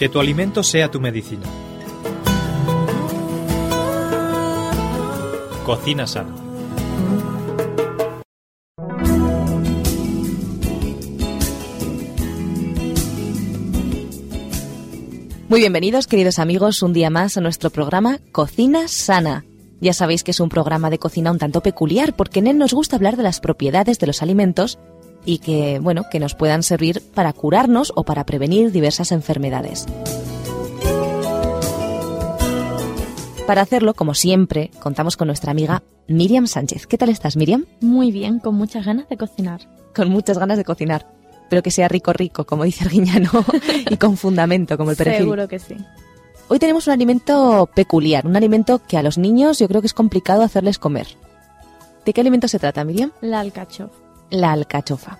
Que tu alimento sea tu medicina. Cocina sana. Muy bienvenidos, queridos amigos, un día más a nuestro programa Cocina Sana. Ya sabéis que es un programa de cocina un tanto peculiar porque en él nos gusta hablar de las propiedades de los alimentos y que, bueno, que nos puedan servir para curarnos o para prevenir diversas enfermedades. Para hacerlo, como siempre, contamos con nuestra amiga Miriam Sánchez. ¿Qué tal estás, Miriam? Muy bien, con muchas ganas de cocinar. Con muchas ganas de cocinar. Pero que sea rico, rico, como dice Arguiñano, y con fundamento, como el perejil. Seguro que sí. Hoy tenemos un alimento peculiar, un alimento que a los niños yo creo que es complicado hacerles comer. ¿De qué alimento se trata, Miriam? La alcachofa. La alcachofa.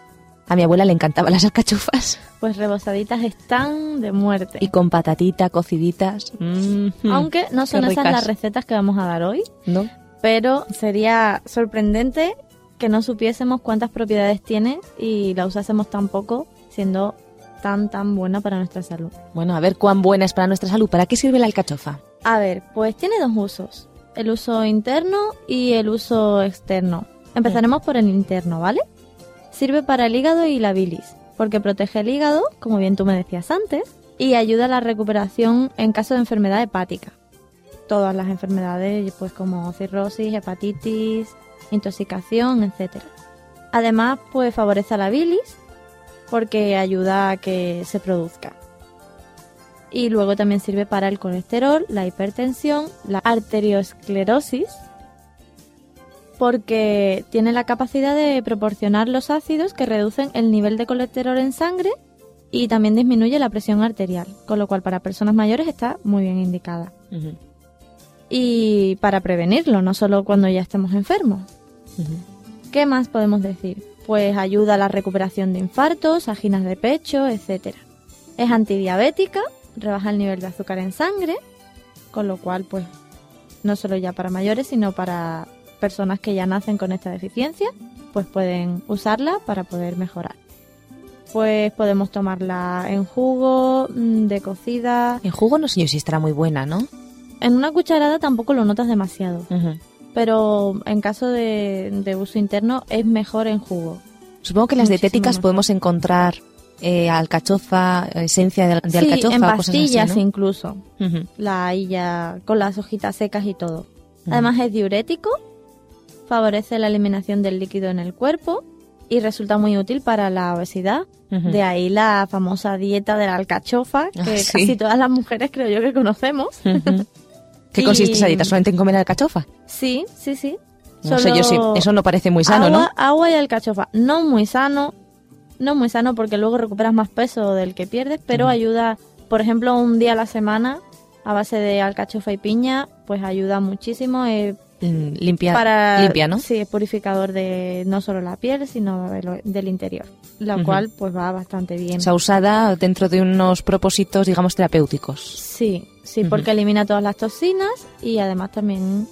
A mi abuela le encantaban las alcachofas. Pues rebozaditas están de muerte. Y con patatita, cociditas. Mm, Aunque no son esas las recetas que vamos a dar hoy, ¿No? pero sería sorprendente que no supiésemos cuántas propiedades tiene y la usásemos tan poco, siendo tan tan buena para nuestra salud. Bueno, a ver cuán buena es para nuestra salud. ¿Para qué sirve la alcachofa? A ver, pues tiene dos usos, el uso interno y el uso externo. Empezaremos por el interno, ¿vale? Sirve para el hígado y la bilis, porque protege el hígado, como bien tú me decías antes, y ayuda a la recuperación en caso de enfermedad hepática. Todas las enfermedades, pues como cirrosis, hepatitis, intoxicación, etc. Además, pues favorece la bilis, porque ayuda a que se produzca y luego también sirve para el colesterol, la hipertensión, la arteriosclerosis, porque tiene la capacidad de proporcionar los ácidos que reducen el nivel de colesterol en sangre y también disminuye la presión arterial, con lo cual para personas mayores está muy bien indicada. Y para prevenirlo, no solo cuando ya estemos enfermos. ¿Qué más podemos decir? Pues ayuda a la recuperación de infartos, anginas de pecho, etc. Es antidiabética, rebaja el nivel de azúcar en sangre, con lo cual, pues, no solo ya para mayores, sino para personas que ya nacen con esta deficiencia, pues pueden usarla para poder mejorar. Pues podemos tomarla en jugo, mm, de cocida. En jugo no sé yo si estará muy buena, ¿no? En una cucharada tampoco lo notas demasiado, pero en caso de, de uso interno es mejor en jugo. Supongo que en las dietéticas mejor. podemos encontrar eh, alcachofa, esencia de, de sí, alcachofa en o cosas así, pastillas ¿no? incluso. La ahí ya con las hojitas secas y todo. Además es diurético, favorece la eliminación del líquido en el cuerpo y resulta muy útil para la obesidad. De ahí la famosa dieta de la alcachofa, que Ah, sí. casi todas las mujeres creo yo que conocemos. ¿Qué Y- consiste esa dieta? ¿Solamente en comer alcachofa? Sí, sí, sí. No sé yo si eso no parece muy sano, agua, ¿no? Agua y alcachofa. No muy sano, no muy sano porque luego recuperas más peso del que pierdes, pero ayuda, por ejemplo, un día a la semana a base de alcachofa y piña, pues ayuda muchísimo. eh, Limpia, para limpia, ¿no? Sí, es purificador de no solo la piel, sino del interior, la cual pues va bastante bien. O sea, usada dentro de unos propósitos, digamos, terapéuticos. sí, sí, porque elimina todas las toxinas y además también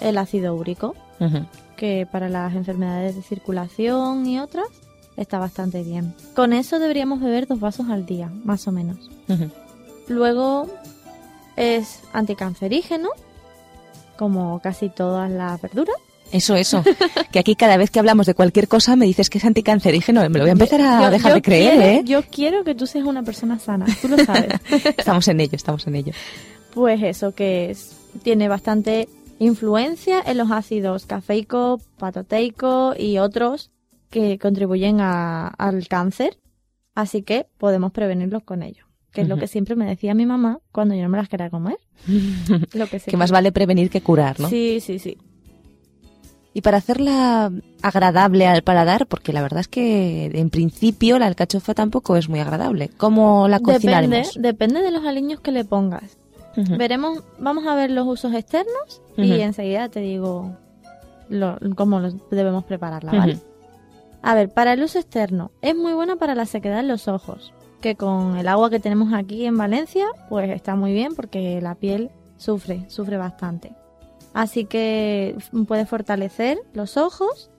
el ácido úrico, que para las enfermedades de circulación y otras está bastante bien. Con eso deberíamos beber dos vasos al día, más o menos. Luego es anticancerígeno, como casi todas las verduras. Eso, eso. que aquí cada vez que hablamos de cualquier cosa me dices que es anticancerígeno. Me lo voy a empezar a Yo- dejar yo de creer, quiero- ¿eh? Yo quiero que tú seas una persona sana, tú lo sabes. Estamos en ello, estamos en ello. pues eso, que es, tiene bastante influencia en los ácidos cafeico, patoteico y otros que contribuyen a- al cáncer, así que podemos prevenirlos con ello. Que es lo que siempre me decía mi mamá cuando yo no me las quería comer. Lo que, que más vale prevenir que curar, ¿no? Sí, sí, sí. Y para hacerla agradable al paladar, porque la verdad es que en principio la alcachofa tampoco es muy agradable. ¿Cómo la Depende, cocinaremos? depende de los aliños que le pongas. Veremos, vamos a ver los usos externos y enseguida te digo lo- cómo debemos prepararla, ¿vale? A ver, para el uso externo, es muy buena para la sequedad en los ojos, que con el agua que tenemos aquí en Valencia, pues está muy bien porque la piel sufre, sufre bastante. Así que puede fortalecer los ojos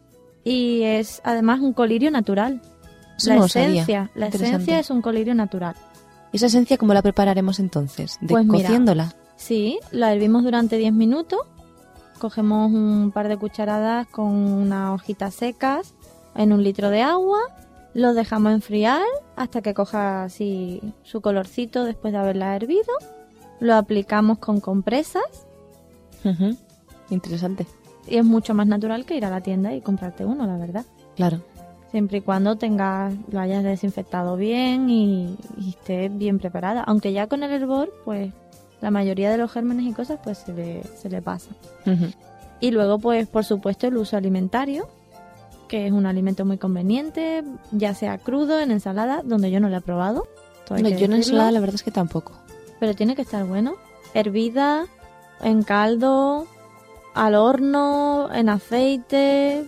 y es además un colirio natural. Eso la no esencia, la esencia es un colirio natural. ¿Esa esencia cómo la prepararemos entonces? ¿De Pues mira, cociéndola? Sí, la hervimos durante 10 minutos. Cogemos un par de cucharadas con unas hojitas secas en un litro de agua. Lo dejamos enfriar hasta que coja así su colorcito después de haberla hervido. Lo aplicamos con compresas. Interesante. y es mucho más natural que ir a la tienda y comprarte uno, la verdad. Claro. Siempre y cuando tengas, lo hayas desinfectado bien y, y esté bien preparada. Aunque ya con el hervor, pues la mayoría de los gérmenes y cosas pues se le, se le pasa. Y luego, pues, por supuesto, el uso alimentario, que es un alimento muy conveniente, ya sea crudo, en ensalada, donde yo no lo he probado. No, yo en ensalada la verdad es que tampoco. Pero tiene que estar bueno. Hervida, en caldo, al horno, en aceite,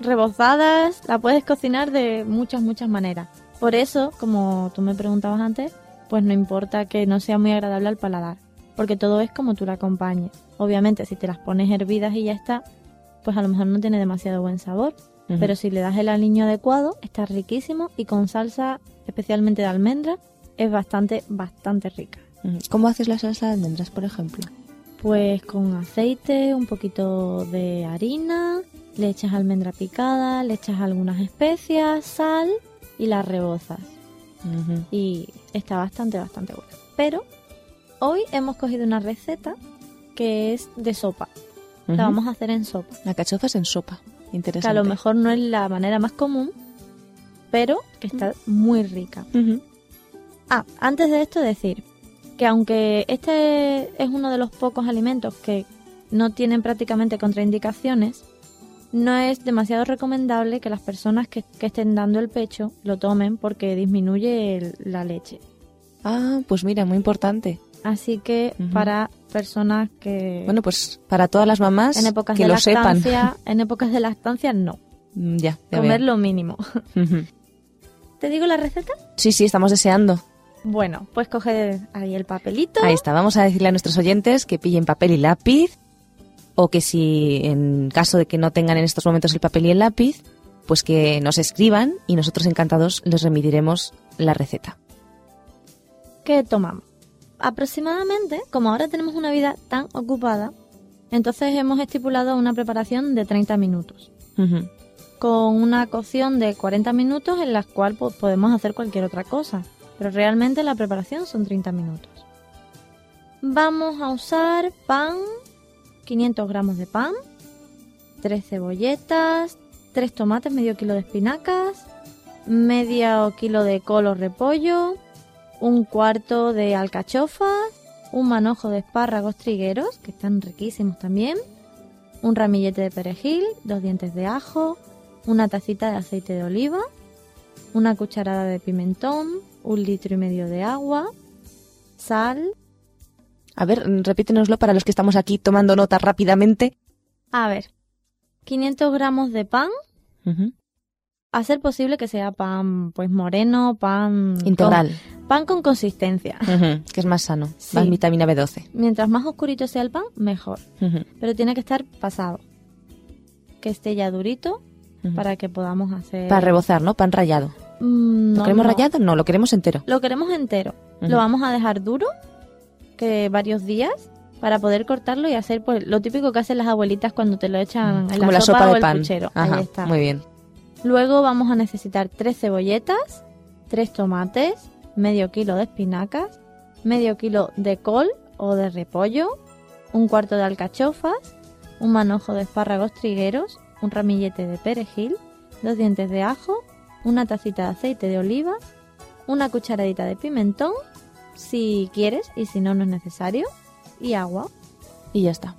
rebozadas. La puedes cocinar de muchas, muchas maneras. Por eso, como tú me preguntabas antes, pues no importa que no sea muy agradable al paladar. Porque todo es como tú la acompañes. Obviamente, si te las pones hervidas y ya está, pues a lo mejor no tiene demasiado buen sabor. Pero si le das el aliño adecuado, está riquísimo y con salsa, especialmente de almendra, es bastante, bastante rica. ¿Cómo haces la salsa de almendras, por ejemplo? Pues con aceite, un poquito de harina, le echas almendra picada, le echas algunas especias, sal y las rebozas. Y está bastante, bastante buena. Pero hoy hemos cogido una receta que es de sopa. La vamos a hacer en sopa. La cachofa es en sopa. Que Interesante. a lo mejor no es la manera más común, pero que está muy rica. Ah, antes de esto decir que aunque este es uno de los pocos alimentos que no tienen prácticamente contraindicaciones, no es demasiado recomendable que las personas que, que estén dando el pecho lo tomen porque disminuye el- la leche. Ah, pues mira, muy importante. Así que para personas que Bueno, pues para todas las mamás en épocas que de lo sepan. en épocas de lactancia no, Mm, ya, ya comer veo. lo mínimo. ¿Te digo la receta? Sí, sí, estamos deseando. Bueno, pues coge ahí el papelito. Ahí está. Vamos a decirle a nuestros oyentes que pillen papel y lápiz o que si en caso de que no tengan en estos momentos el papel y el lápiz, pues que nos escriban y nosotros encantados les remitiremos la receta. ¿Qué tomamos? Aproximadamente, como ahora tenemos una vida tan ocupada, entonces hemos estipulado una preparación de 30 minutos, con una cocción de 40 minutos en la cual pues, podemos hacer cualquier otra cosa, pero realmente la preparación son 30 minutos. Vamos a usar pan, 500 gramos de pan, 3 cebolletas, 3 tomates, medio kilo de espinacas, medio kilo de col o repollo, un cuarto de alcachofas, un manojo de espárragos trigueros, que están riquísimos también, un ramillete de perejil, dos dientes de ajo, una tacita de aceite de oliva, una cucharada de pimentón, un litro y medio de agua, sal. A ver, repítenoslo para los que estamos aquí tomando nota rápidamente. A ver, 500 gramos de pan, ser posible que sea pan pues moreno, pan Integral, con- pan con consistencia. Que es más sano. Sí. Más vitamina B12. Mientras más oscurito sea el pan, mejor. Pero tiene que estar pasado. Que esté ya durito para que podamos hacer... Para rebozar, ¿no? Pan rallado. Mm, ¿Lo no, queremos no. rallado? No, lo queremos entero. Lo queremos entero. Lo vamos a dejar duro, que varios días, para poder cortarlo y hacer pues, lo típico que hacen las abuelitas cuando te lo echan en Como la, sopa o de el pan. puchero. Ajá, Ahí está. Muy bien. Luego vamos a necesitar tres cebolletas, tres tomates, medio kilo de espinacas, medio kilo de col o de repollo, un cuarto de alcachofas, un manojo de espárragos trigueros, un ramillete de perejil, dos dientes de ajo, una tacita de aceite de oliva, una cucharadita de pimentón, si quieres y si no, no es necesario, y agua. Y ya está.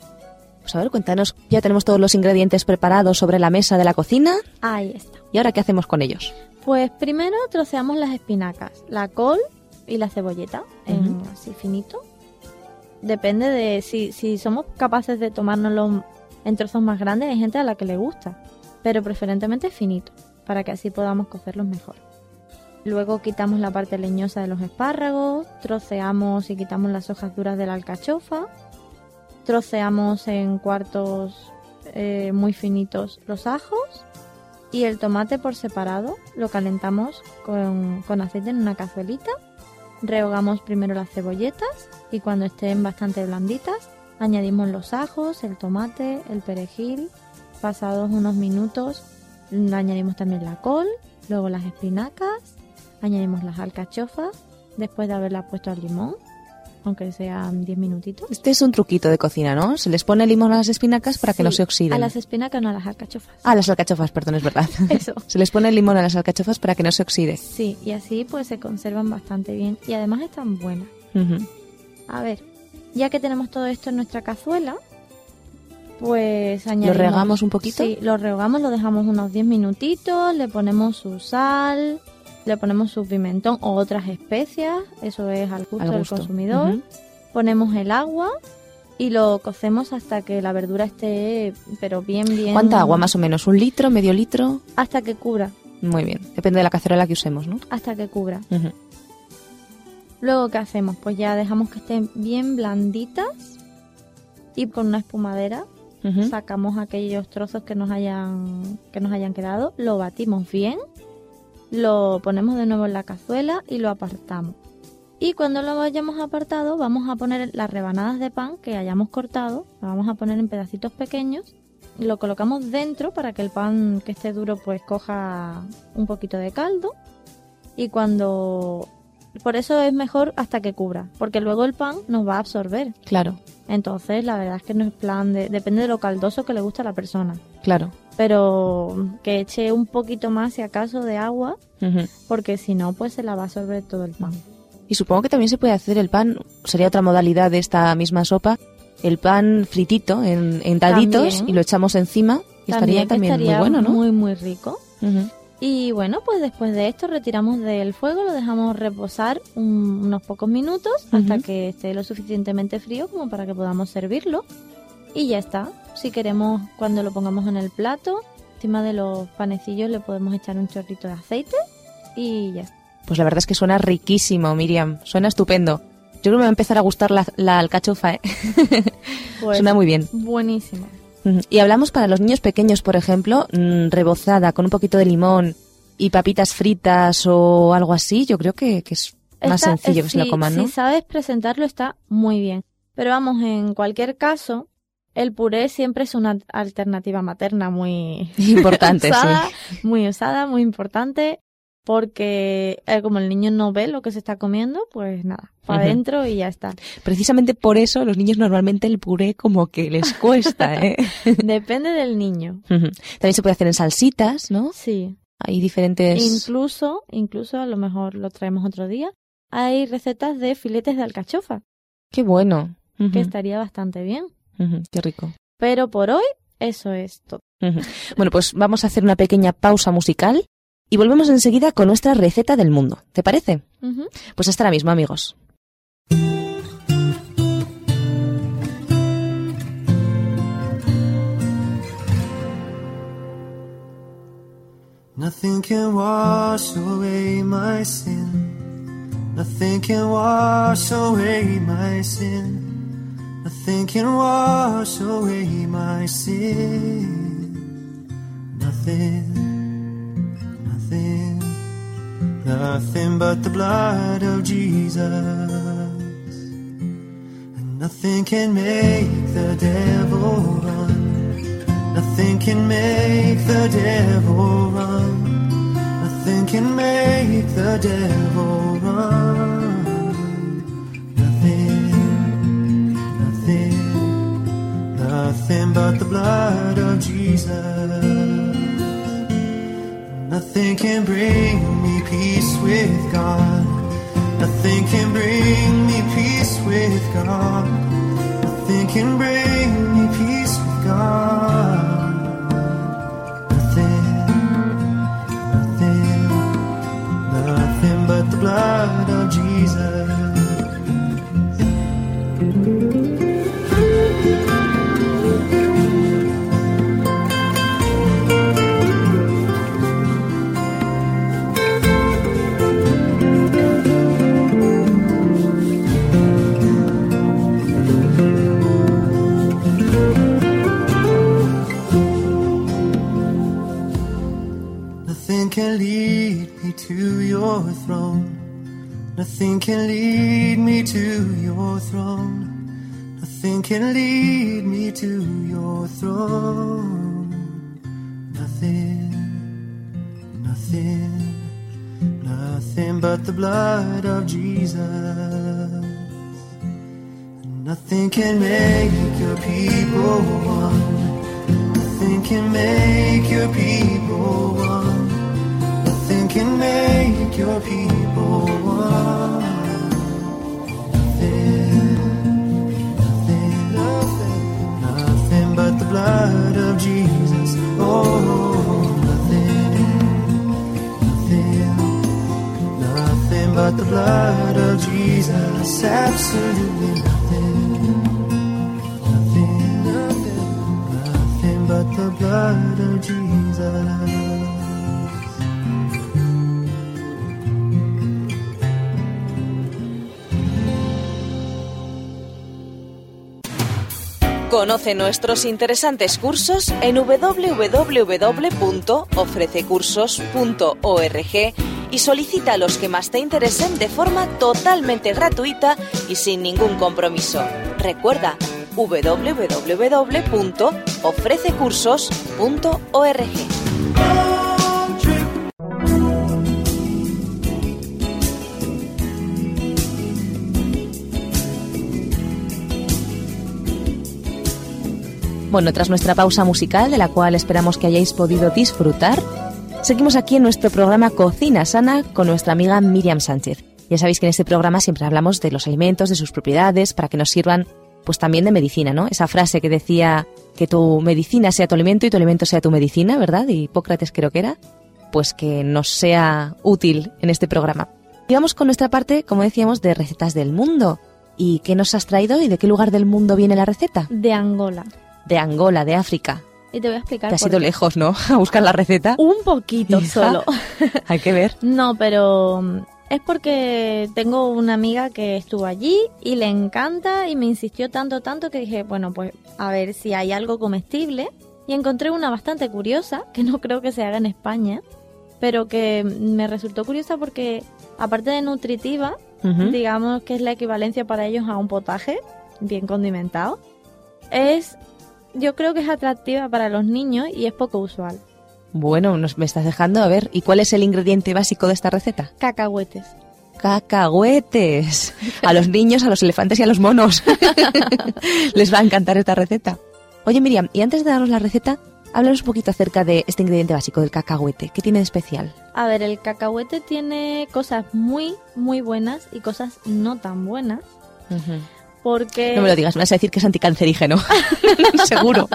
Pues a ver, cuéntanos. Ya tenemos todos los ingredientes preparados sobre la mesa de la cocina. Ahí está. ¿Y ahora qué hacemos con ellos? Pues primero troceamos las espinacas, la col y la cebolleta en así finito. Depende de si, si somos capaces de tomárnoslo en trozos más grandes, hay gente a la que le gusta, pero preferentemente finito, para que así podamos cocerlos mejor. Luego quitamos la parte leñosa de los espárragos, troceamos y quitamos las hojas duras de la alcachofa, troceamos en cuartos eh, muy finitos los ajos y el tomate por separado lo calentamos con, con aceite en una cazuelita Rehogamos primero las cebolletas y cuando estén bastante blanditas añadimos los ajos, el tomate, el perejil. Pasados unos minutos añadimos también la col, luego las espinacas, añadimos las alcachofas después de haberla puesto al limón aunque sean 10 minutitos. Este es un truquito de cocina, ¿no? Se les pone limón a las espinacas para que no se oxiden. A las espinacas, no a las alcachofas. Ah, a las alcachofas, perdón, es verdad. Eso. se les pone limón a las alcachofas para que no se oxide. Sí, y así pues se conservan bastante bien y además están buenas. A ver, ya que tenemos todo esto en nuestra cazuela, pues añadimos... ¿Lo regamos un poquito? Sí, lo regamos, lo dejamos unos 10 minutitos, le ponemos su sal, le ponemos su pimentón o otras especias, eso es al gusto, del consumidor. Ponemos el agua y lo cocemos hasta que la verdura esté, pero bien, bien. ¿Cuánta agua más o menos? ¿Un litro, medio litro? Hasta que cubra. Muy bien, depende de la cacerola que usemos, ¿no? Hasta que cubra. Luego, ¿qué hacemos? Pues ya dejamos que estén bien blanditas y con una espumadera sacamos aquellos trozos que nos hayan que nos hayan quedado, lo batimos bien lo ponemos de nuevo en la cazuela y lo apartamos. Y cuando lo hayamos apartado vamos a poner las rebanadas de pan que hayamos cortado, lo vamos a poner en pedacitos pequeños, lo colocamos dentro para que el pan que esté duro pues coja un poquito de caldo y cuando... Por eso es mejor hasta que cubra, porque luego el pan nos va a absorber. Claro. Entonces la verdad es que no es plan de... Depende de lo caldoso que le guste a la persona. Claro pero que eche un poquito más si acaso de agua, porque si no, pues se la va a absorber todo el pan. Y supongo que también se puede hacer el pan, sería otra modalidad de esta misma sopa, el pan fritito en, en daditos y lo echamos encima y estaría también muy bueno, ¿no? Muy, muy rico. Y bueno, pues después de esto retiramos del fuego, lo dejamos reposar unos pocos minutos hasta que esté lo suficientemente frío como para que podamos servirlo. Y ya está. Si queremos, cuando lo pongamos en el plato, encima de los panecillos le podemos echar un chorrito de aceite y ya está. Pues la verdad es que suena riquísimo, Miriam. Suena estupendo. Yo creo que me va a empezar a gustar la, alcachofa, ¿eh? Pues suena muy bien. Buenísimo. Y hablamos para los niños pequeños, por ejemplo, mm, rebozada con un poquito de limón y papitas fritas o algo así. Yo creo que, es más sencillo que se lo coman, ¿no? Si sabes presentarlo está muy bien. Pero vamos, en cualquier caso, el puré siempre es una alternativa materna muy importante, usada, muy usada, muy importante, porque eh, como el niño no ve lo que se está comiendo, pues nada, para adentro y ya está. Precisamente por eso los niños normalmente el puré como que les cuesta, ¿eh? Depende del niño. También se puede hacer en salsitas, ¿no? Sí. Hay diferentes. Incluso, incluso a lo mejor lo traemos otro día. Hay recetas de filetes de alcachofa. Qué bueno. Que estaría bastante bien qué rico. Pero por hoy, eso es todo. Bueno, pues vamos a hacer una pequeña pausa musical y volvemos enseguida con nuestra receta del mundo. ¿Te parece? Pues hasta ahora mismo, amigos. Nothing can wash away my sin. Nothing can wash away my sin. Nothing can wash away my sin. Nothing, nothing, nothing but the blood of Jesus. And nothing can make the devil run. Nothing can make the devil run. Nothing can make the devil run. nothing nothing, nothing but the blood of Jesus. Nothing can bring me peace with God. Nothing can bring me peace with God. Nothing can bring me peace with God. Nothing can lead me to your throne. Nothing can lead me to your throne. Nothing, nothing, nothing but the blood of Jesus. Nothing can make your people one. Nothing can make your people but the blood of Jesus. Absolutely nothing, nothing, nothing, but the blood of Jesus. Conoce nuestros interesantes cursos en www.ofrececursos.org y solicita los que más te interesen de forma totalmente gratuita y sin ningún compromiso. Recuerda www.ofrececursos.org. Bueno, tras nuestra pausa musical, de la cual esperamos que hayáis podido disfrutar, seguimos aquí en nuestro programa Cocina Sana con nuestra amiga Miriam Sánchez. Ya sabéis que en este programa siempre hablamos de los alimentos, de sus propiedades, para que nos sirvan pues también de medicina, ¿no? Esa frase que decía que tu medicina sea tu alimento y tu alimento sea tu medicina, ¿verdad? Hipócrates creo que era, pues que nos sea útil en este programa. Y vamos con nuestra parte, como decíamos, de recetas del mundo. ¿Y qué nos has traído y de qué lugar del mundo viene la receta? De Angola. De Angola, de África. Y te voy a explicar. Te has por ido qué. lejos, ¿no? A buscar la receta. Un poquito Hija. solo. Hay que ver. No, pero mm, es porque tengo una amiga que estuvo allí y le encanta y me insistió tanto, tanto que dije, bueno, pues a ver si hay algo comestible. Y encontré una bastante curiosa, que no creo que se haga en España, pero que me resultó curiosa porque, aparte de nutritiva, digamos que es la equivalencia para ellos a un potaje bien condimentado, es, yo creo que es atractiva para los niños y es poco usual. Bueno, nos, me estás dejando a ver. ¿Y cuál es el ingrediente básico de esta receta? Cacahuetes. Cacahuetes. A los niños, a los elefantes y a los monos. Les va a encantar esta receta. Oye, Miriam, y antes de darnos la receta, háblanos un poquito acerca de este ingrediente básico del cacahuete. ¿Qué tiene de especial? A ver, el cacahuete tiene cosas muy, muy buenas y cosas no tan buenas. Porque... No me lo digas, me vas a decir que es anticancerígeno. seguro,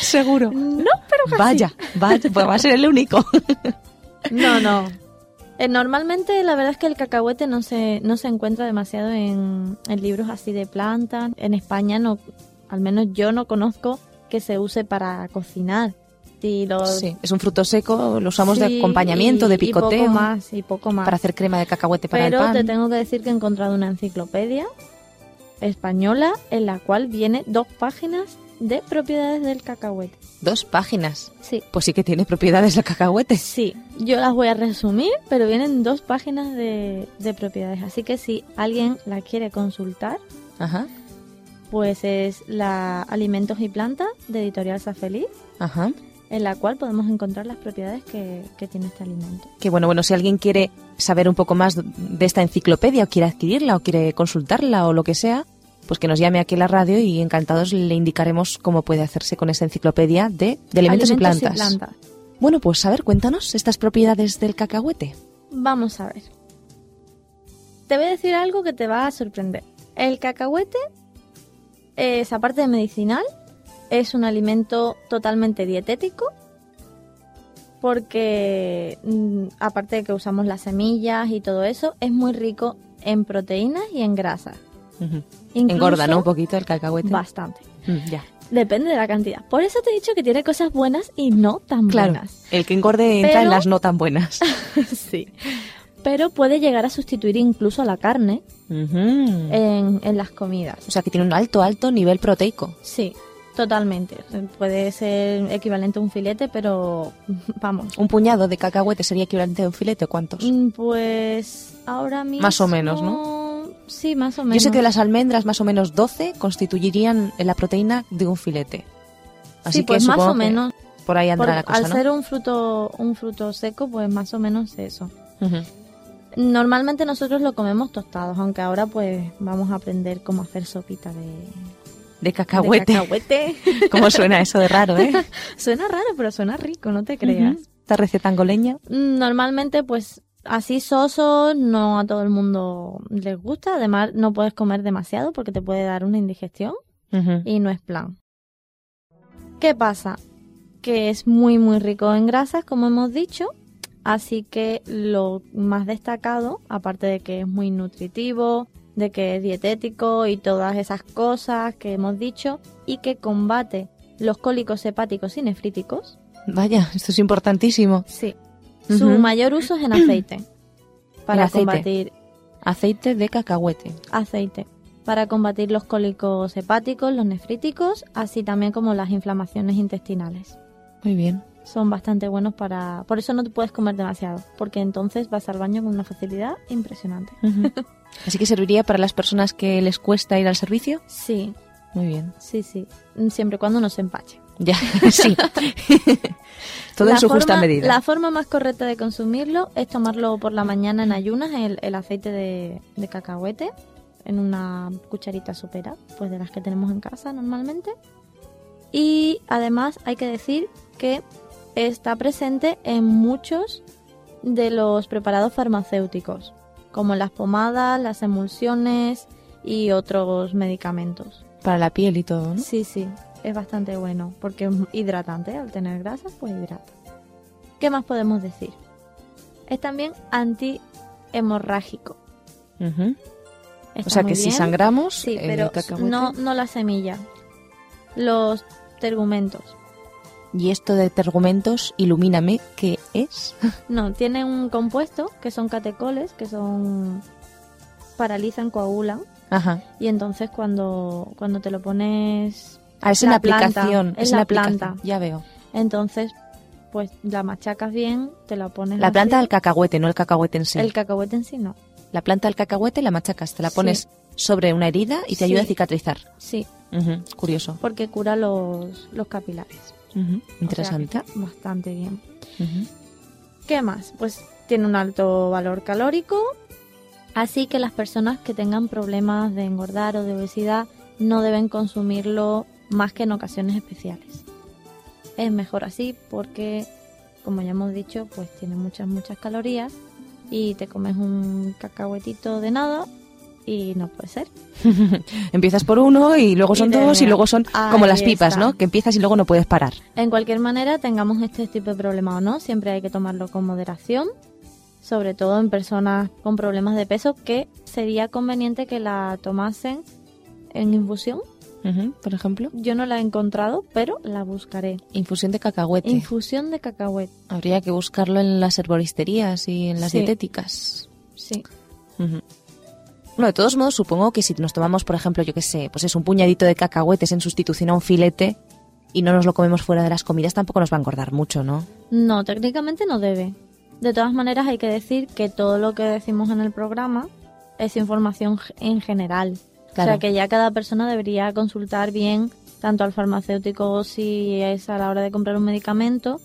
seguro. No, pero casi. Vaya, vaya, pues va a ser el único. No, no. Eh, normalmente la verdad es que el cacahuete no se, no se encuentra demasiado en, en libros así de plantas. En España no, al menos yo no conozco que se use para cocinar. Y los, Sí, es un fruto seco, lo usamos Sí, de acompañamiento, y- de y picoteo, poco más, y poco más. para hacer crema de cacahuete para Pero el pan. te tengo que decir que he encontrado una enciclopedia española en la cual viene dos páginas de propiedades del cacahuete. Dos páginas. Sí, Pues sí que tiene propiedades el cacahuete. sí. Yo las voy a resumir, pero vienen dos páginas de, de propiedades. Así que si alguien la quiere consultar, Ajá, pues es la Alimentos y Plantas de Editorial Safeliz, ajá. en la cual podemos encontrar las propiedades que, que tiene este alimento. Que bueno, bueno, si alguien quiere saber un poco más de esta enciclopedia o quiere adquirirla o quiere consultarla o lo que sea, pues que nos llame aquí a la radio y encantados le indicaremos cómo puede hacerse con esa enciclopedia de, de alimentos, y, plantas. plantas. Bueno, pues a ver, cuéntanos estas propiedades del cacahuete. Vamos a ver. Te voy a decir algo que te va a sorprender. El cacahuete es, aparte de medicinal, es un alimento totalmente dietético porque, mm, aparte de que usamos las semillas y todo eso, es muy rico en proteínas y en grasas. Engorda, ¿no? Un poquito el cacahuete. Bastante. Mm, ya. Depende de la cantidad. Por eso te he dicho que tiene cosas buenas y no tan Claro. buenas. El que engorde entra en las no tan buenas. sí. Pero puede llegar a sustituir incluso a la carne en, en las comidas. O sea que tiene un alto, alto nivel proteico. Sí. Totalmente. Puede ser equivalente a un filete, pero vamos. ¿Un puñado de cacahuete sería equivalente a un filete? ¿Cuántos? Mm, Pues ahora mismo... Más o menos, ¿no? Sí, más o menos. Yo sé que las almendras, más o menos 12, constituirían la proteína de un filete. sí, pues más supongo o que menos. Por ahí andrá Por- la cosa, al ¿no? ser un fruto, un fruto seco, pues más o menos eso. Normalmente nosotros lo comemos tostados, aunque ahora pues vamos a aprender cómo hacer sopita de, De cacahuete. de cacahuete. ¿Cómo suena eso de raro, eh? suena raro, pero suena rico, no te creas. Esta receta angoleña. Mm, Normalmente pues así sosos no a todo el mundo les gusta, además no puedes comer demasiado porque te puede dar una indigestión y no es plan. ¿Qué pasa? Que es muy muy rico en grasas, como hemos dicho, así que lo más destacado, aparte de que es muy nutritivo, de que es dietético y todas esas cosas que hemos dicho, y que combate los cólicos hepáticos y nefríticos, Vaya, esto es importantísimo. sí, su mayor uso es en aceite, para aceite. combatir Aceite de cacahuete. aceite para combatir los cólicos hepáticos, los nefríticos, así también como las inflamaciones intestinales. Muy bien. Son bastante buenos para... Por eso no te puedes comer demasiado, porque entonces vas al baño con una facilidad impresionante. Así que serviría para las personas que les cuesta ir al servicio. Sí, Muy bien. sí, sí. Siempre y cuando no se empache. Ya, sí. Todo La en su justa medida. La forma más correcta de consumirlo es tomarlo por la mañana en ayunas, el, el aceite de, de cacahuete, en una cucharita sopera, pues de las que tenemos en casa normalmente. Y además hay que decir que está presente en muchos de los preparados farmacéuticos, como las pomadas, las emulsiones y otros medicamentos. Para la piel y todo, ¿no? Sí, sí, es bastante bueno porque es hidratante. Al tener grasas, pues hidrata. ¿Qué más podemos decir? Es también antihemorrágico. O sea que si sangramos, Sí, el pero cacahuete- no, no la semilla. Los tegumentos. Y esto de tergumentos, ilumíname, ¿qué es? No, tiene un compuesto que son catecoles, que son paralizan, coagulan Ajá. y entonces cuando, cuando te lo pones, Ah, es La una planta, aplicación. es una la planta. Ya veo. entonces pues la machacas bien, te la pones La así. planta del cacahuete, no el cacahuete en sí. El cacahuete en sí no. La planta del cacahuete la machacas, te la Sí. pones sobre una herida y te ayuda a cicatrizar. Sí, Curioso. porque cura los, los capilares. Interesante. bastante bien. ¿Qué más? Pues tiene un alto valor calórico, así que las personas que tengan problemas de engordar o de obesidad no deben consumirlo más que en ocasiones especiales. Es mejor así porque, como ya hemos dicho, pues tiene muchas, muchas calorías y te comes un cacahuetito de nada y no puede ser. Empiezas por uno y luego son dos y luego son Ahí como las pipas, está. ¿no? Que empiezas y luego no puedes parar. En cualquier manera, tengamos este tipo de problema o no, siempre hay que tomarlo con moderación, sobre todo en personas con problemas de peso, que sería conveniente que la tomasen en infusión. Ujú, Por ejemplo, Yo no la he encontrado, pero la buscaré. infusión de cacahuete. Infusión de cacahuete, Habría que buscarlo en las herboristerías y en las Sí. dietéticas. sí. Ujú. Bueno, de todos modos, supongo que si nos tomamos, por ejemplo, yo qué sé, pues es un puñadito de cacahuetes en sustitución a un filete y no nos lo comemos fuera de las comidas, tampoco nos va a engordar mucho, ¿no? No, técnicamente no debe. De todas maneras, hay que decir que todo lo que decimos en el programa es información en general. Claro. O sea que ya cada persona debería consultar bien tanto al farmacéutico si es a la hora de comprar un medicamento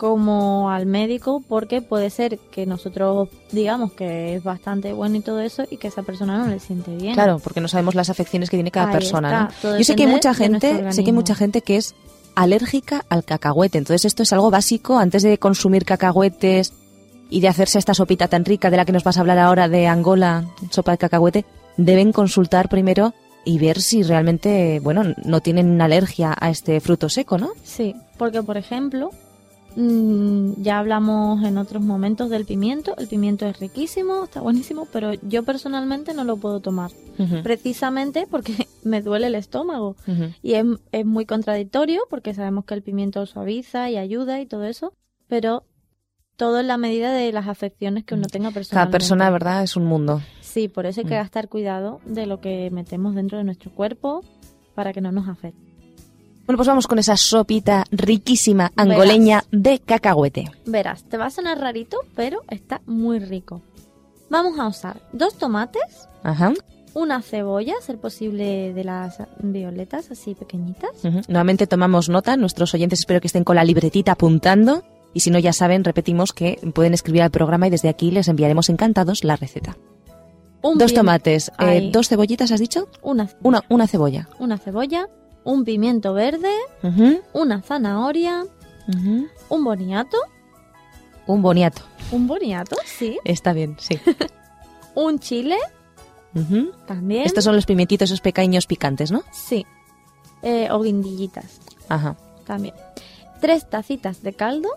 como al médico porque puede ser que nosotros digamos que es bastante bueno y todo eso y que esa persona no le siente bien. Claro, porque no sabemos las afecciones que tiene cada Ahí persona, Yo sé que hay mucha gente, sé que hay mucha gente que es alérgica al cacahuete, entonces esto es algo básico antes de consumir cacahuetes y de hacerse esta sopita tan rica de la que nos vas a hablar ahora de Angola, sopa de cacahuete, deben consultar primero y ver si realmente, bueno, no tienen una alergia a este fruto seco, ¿no? Sí, porque por ejemplo, mm, ya hablamos en otros momentos del pimiento. El pimiento es riquísimo, está buenísimo, pero yo personalmente no lo puedo tomar. Precisamente porque me duele el estómago. Y es, es muy contradictorio porque sabemos que el pimiento suaviza y ayuda y todo eso, pero todo en la medida de las afecciones que uno tenga personalmente. Cada persona, verdad, es un mundo. Sí, por eso hay que Mm. gastar cuidado de lo que metemos dentro de nuestro cuerpo para que no nos afecte. Bueno, pues vamos con esa sopita riquísima angoleña de cacahuete. Verás, te va a sonar rarito, pero está muy rico. Vamos a usar dos tomates, Ajá. una cebolla, ser posible de las violetas, así pequeñitas. Nuevamente tomamos nota, nuestros oyentes espero que estén con la libretita apuntando y si no ya saben, repetimos que pueden escribir al programa y desde aquí les enviaremos encantados la receta. Un dos tomates, eh, dos cebollitas, ¿has dicho? Una, Una, una cebolla. una cebolla, un pimiento verde, una zanahoria, un boniato. Un boniato. Un boniato, sí. Está bien, sí. Un chile, también. Estos son los pimientitos esos pequeños picantes, ¿no? Sí. Eh, o guindillitas, Ajá. también. Tres tacitas de caldo,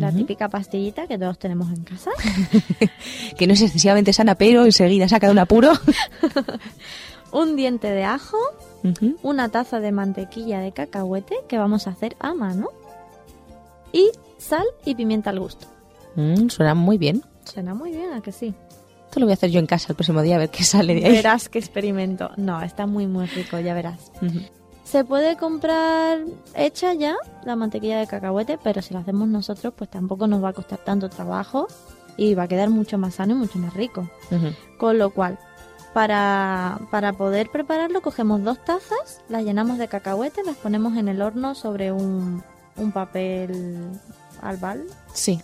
la típica pastillita que todos tenemos en casa. Que no es excesivamente sana, pero enseguida saca de un apuro. un diente de ajo, una taza de mantequilla de cacahuete que vamos a hacer a mano. Y sal y pimienta al gusto. Mm, suena muy bien. Suena muy bien, ¿a que sí? Esto lo voy a hacer yo en casa el próximo día a ver qué sale de ahí. Verás qué experimento. No, está muy, muy rico, ya verás. Se puede comprar hecha ya la mantequilla de cacahuete, pero si lo hacemos nosotros, pues tampoco nos va a costar tanto trabajo y va a quedar mucho más sano y mucho más rico. Con lo cual, para, para poder prepararlo, cogemos dos tazas, las llenamos de cacahuete, las ponemos en el horno sobre un, un papel albal Sí.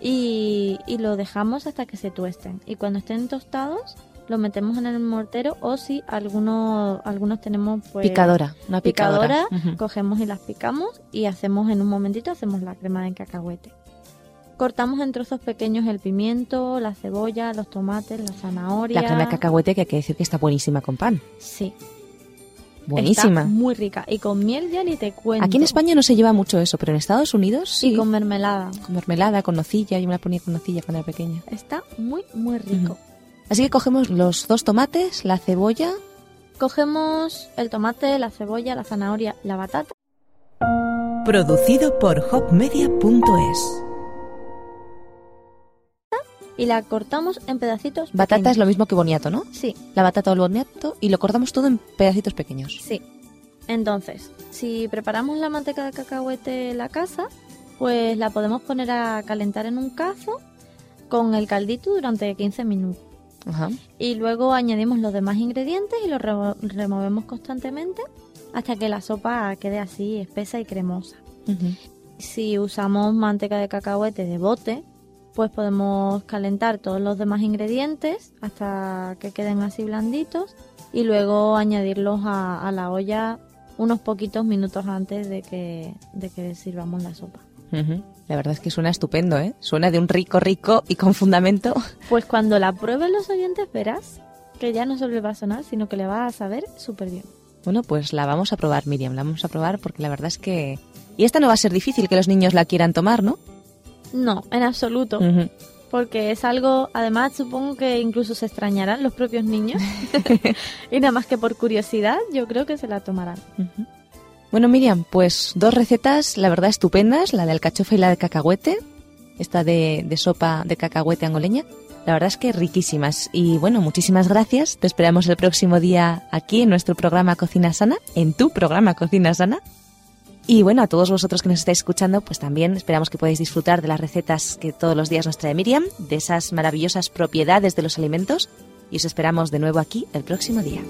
y, y lo dejamos hasta que se tuesten. Y cuando estén tostados, lo metemos en el mortero o si algunos, algunos tenemos pues picadora. Una picadora. picadora, cogemos y las picamos y hacemos en un momentito hacemos la crema de cacahuete. Cortamos en trozos pequeños el pimiento, la cebolla, los tomates, la zanahoria. La crema de cacahuete que hay que decir que está buenísima con pan. Sí, Buenísima. está muy rica y con miel ya ni te cuento. Aquí en España no se lleva mucho eso, pero en Estados Unidos sí. y con mermelada. Con mermelada, con nocilla. Yo me la ponía con nocilla cuando era pequeña. Está muy muy rico. Así que cogemos los dos tomates, la cebolla. Cogemos el tomate, la cebolla, la zanahoria, la batata Producido por hopmedia.es. y la cortamos en pedacitos. Batata pequeños. es lo mismo que boniato, ¿no? Sí, La batata o el boniato y lo cortamos todo en pedacitos pequeños. Sí. Entonces, si preparamos la manteca de cacahuete en la casa, pues la podemos poner a calentar en un cazo con el caldito durante 15 minutos. Ajá. Y luego añadimos los demás ingredientes y los remo- removemos constantemente hasta que la sopa quede así espesa y cremosa. Si usamos manteca de cacahuete de bote, pues podemos calentar todos los demás ingredientes hasta que queden así blanditos y luego añadirlos a, a la olla unos poquitos minutos antes de que, de que sirvamos la sopa. La verdad es que suena estupendo, ¿eh? Suena de un rico, rico y con fundamento. Pues cuando la prueben los oyentes verás que ya no solo le va a sonar, sino que le va a saber súper bien. Bueno, pues la vamos a probar, Miriam. La vamos a probar porque la verdad es que... Y esta no va a ser difícil que los niños la quieran tomar, ¿no? No, en absoluto. Porque es algo, además supongo que incluso se extrañarán los propios niños. y nada más que por curiosidad, yo creo que se la tomarán. Bueno, Miriam, pues dos recetas, la verdad, estupendas, la de alcachofa y la de cacahuete, esta de, sopa de cacahuete angoleña. La verdad es que riquísimas. Y bueno, muchísimas gracias. Te esperamos el próximo día aquí en nuestro programa Cocina Sana, en tu programa Cocina Sana. Y bueno, a todos vosotros que nos estáis escuchando, pues también esperamos que podáis disfrutar de las recetas que todos los días nos trae Miriam, de esas maravillosas propiedades de los alimentos. Y os esperamos de nuevo aquí el próximo día.